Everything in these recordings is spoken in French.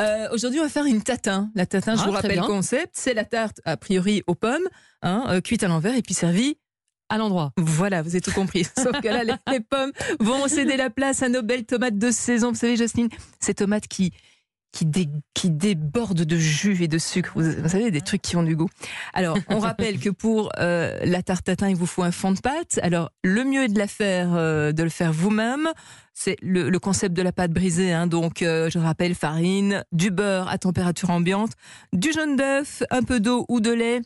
Euh, Aujourd'hui, on va faire une tatin. La tatin, je Ah, vous rappelle le concept, c'est la tarte a priori aux pommes, hein, euh, cuite à l'envers et puis servie À l'endroit. Voilà, vous avez tout compris. Sauf que là, les, les pommes vont céder la place à nos belles tomates de saison. Vous savez, Jocelyne, ces tomates qui, qui, dé- qui débordent de jus et de sucre. Vous, vous savez, des trucs qui ont du goût. Alors, on rappelle que pour euh, la tarte tatin, il vous faut un fond de pâte. Alors, le mieux est de la faire, euh, de le faire vous-même. C'est le, le concept de la pâte brisée. Hein. Donc, euh, je rappelle, farine, du beurre à température ambiante, du jaune d'œuf, un peu d'eau ou de lait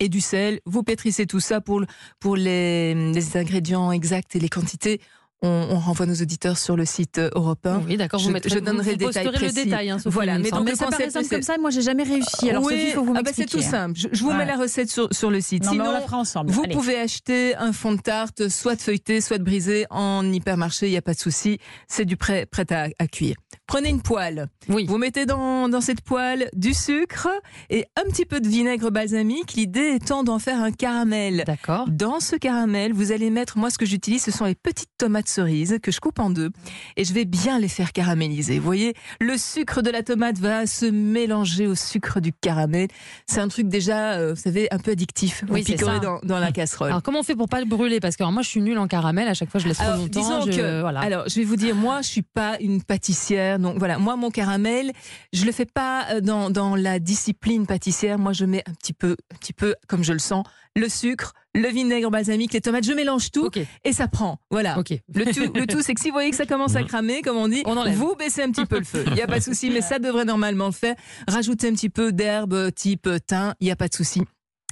et du sel. Vous pétrissez tout ça pour, le- pour les, les ingrédients exacts et les quantités. On, on renvoie nos auditeurs sur le site euh, Europe 1. Oui, d'accord. Je- Vous mettrez, je donnerai vous le détail précis. le détail. Hein, Sophie, Voilà, mais donc mais le ça concept, simple comme ça, moi j'ai jamais réussi. Alors oui, Sophie, faut vous ah bah, c'est tout simple. Je, je vous mets la recette sur, sur le site. Non, mais on Sinon, la fera ensemble. vous Allez. pouvez acheter un fond de tarte, soit feuilleté, soit brisé, en hypermarché, il n'y a pas de souci. C'est du prêt, prêt à, à cuire. Prenez une poêle. Oui. Vous mettez dans, dans cette poêle du sucre et un petit peu de vinaigre balsamique. L'idée étant d'en faire un caramel. D'accord. Dans ce caramel, vous allez mettre, moi ce que j'utilise, ce sont les petites tomates cerises que je coupe en deux et je vais bien les faire caraméliser. Vous voyez, le sucre de la tomate va se mélanger au sucre du caramel. C'est un truc déjà, euh, vous savez, un peu addictif. Oui, ça. dans, dans la casserole. Alors comment on fait pour pas le brûler? Parce que alors, moi je suis nulle en caramel, à chaque fois je laisse trop longtemps. disons je- que, voilà. alors, je vais vous dire, moi, je suis pas une pâtissière, donc voilà, moi, mon caramel, je le fais pas euh, dans, dans la discipline pâtissière. Moi, je mets un petit peu, un petit peu, comme je le sens, le sucre, le vinaigre balsamique, les tomates, je mélange tout et ça prend. Voilà. ok. Le tout, le tout, c'est que si vous voyez que ça commence à cramer, comme on dit, On vous baissez un petit peu le feu. Il n'y a pas de souci, mais ça devrait normalement le faire. Rajoutez un petit peu d'herbe type thym, il n'y a pas de souci.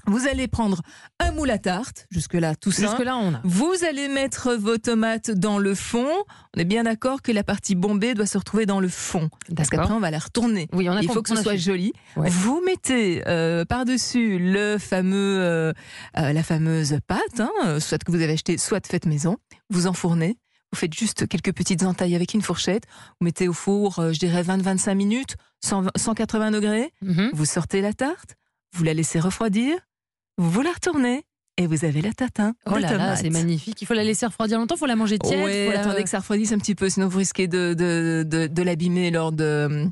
Vous allez prendre un moule à tarte, jusque-là tout simple. Jusque là on a. Vous allez mettre vos tomates dans le fond. On est bien d'accord que la partie bombée doit se retrouver dans le fond. Parce qu'après, on va la retourner. Oui, on a Il faut que ce soit joli. Ouais. Vous mettez euh, par-dessus le fameux, euh, euh, la fameuse pâte, hein, soit que vous avez acheté, soit faite maison. Vous enfournez. Vous faites juste quelques petites entailles avec une fourchette. Vous mettez au four, je dirais 20-25 minutes, 100 180 degrés. Mhm. Vous sortez la tarte. Vous la laissez refroidir. Vous la retournez. Et vous avez la tatin. Oh là là, c'est magnifique. Il faut la laisser refroidir longtemps, il faut la manger tiède. Ouais, faut la- attendez que ça refroidisse un petit peu, sinon vous risquez de, de, de, de l'abîmer lors de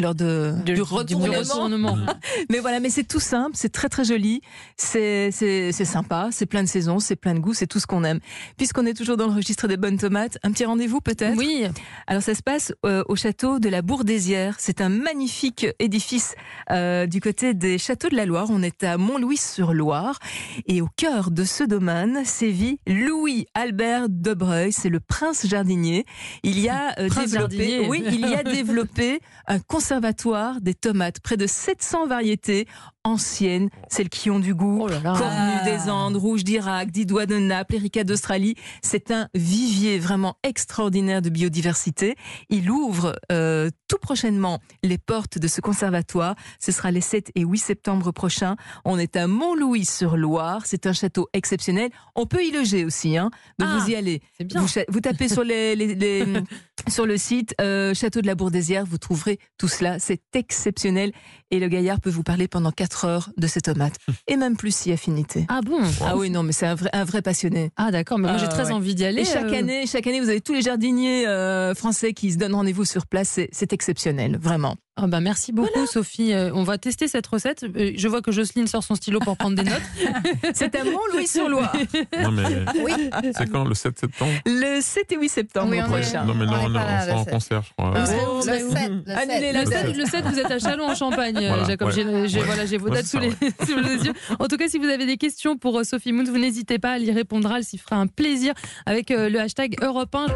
lors de, Du- du du retournement. retournement. Mais voilà, mais c'est tout simple, c'est très très joli, c'est sympa, c'est plein de saisons, c'est plein de goût, c'est tout ce qu'on aime. Puisqu'on est toujours dans le registre des bonnes tomates, un petit rendez-vous peut-être? Oui, alors ça se passe euh, au château de la Bourdésière. C'est un magnifique édifice euh, du côté des châteaux de la Loire. On est à Montlouis-sur-Loire et au cœur de ce domaine sévit Louis Albert de Breuil. C'est le prince jardinier. Il y a euh, Prince développé, jardinier. oui, il y a développé un conservatoire des tomates, près de 700 variétés anciennes, celles qui ont du goût. Oh là là. Cornu des Andes, Rouge d'Irak, Didois de Naples, Erika d'Australie. C'est un vivier vraiment extraordinaire de biodiversité. Il ouvre euh, tout prochainement les portes de ce conservatoire. Ce sera les 7 et 8 septembre prochains. On est à Montlouis-sur-Loire. C'est un château exceptionnel. On peut y loger aussi, hein. Donc Ah, vous y allez. Vous, tapez sur, les, les- les- sur le site euh, Château de la Bourdésière, vous trouverez tout cela. C'est exceptionnel. Et le gaillard peut vous parler pendant 4 heures de ces tomates. Et même plus si affinité. Ah bon Ah oui, non, mais c'est un vrai, un vrai passionné. Ah d'accord, mais moi j'ai Ah, très ouais. envie d'y aller. Et chaque euh, année, chaque année, vous avez tous les jardiniers euh, français qui se donnent rendez-vous sur place. C'est exceptionnel, vraiment. Ah bah merci beaucoup Sophie. Euh, on va tester cette recette. Euh, Je vois que Jocelyne sort son stylo pour prendre des notes. C'est à Mont-Louis-sur-Loire, Non, mais c'est quand Le 7 septembre? Le 7 et 8 septembre Oui, on est- prochain. Non, mais on non, on, on sera en 7. concert, je crois. Bon Le bah, 7, le Annulez 7. la Le date. 7, le 7, vous êtes à Chalon en Champagne, euh, Voilà, Jacob. ouais. J'ai j'ai- Ouais. voilà, j'ai vos Ouais, dates sous les, sous les yeux. En tout cas, si vous avez des questions pour euh, Sophie Moon, vous n'hésitez pas à y répondre. Elle s'y fera un plaisir avec euh, le hashtag Europe 1.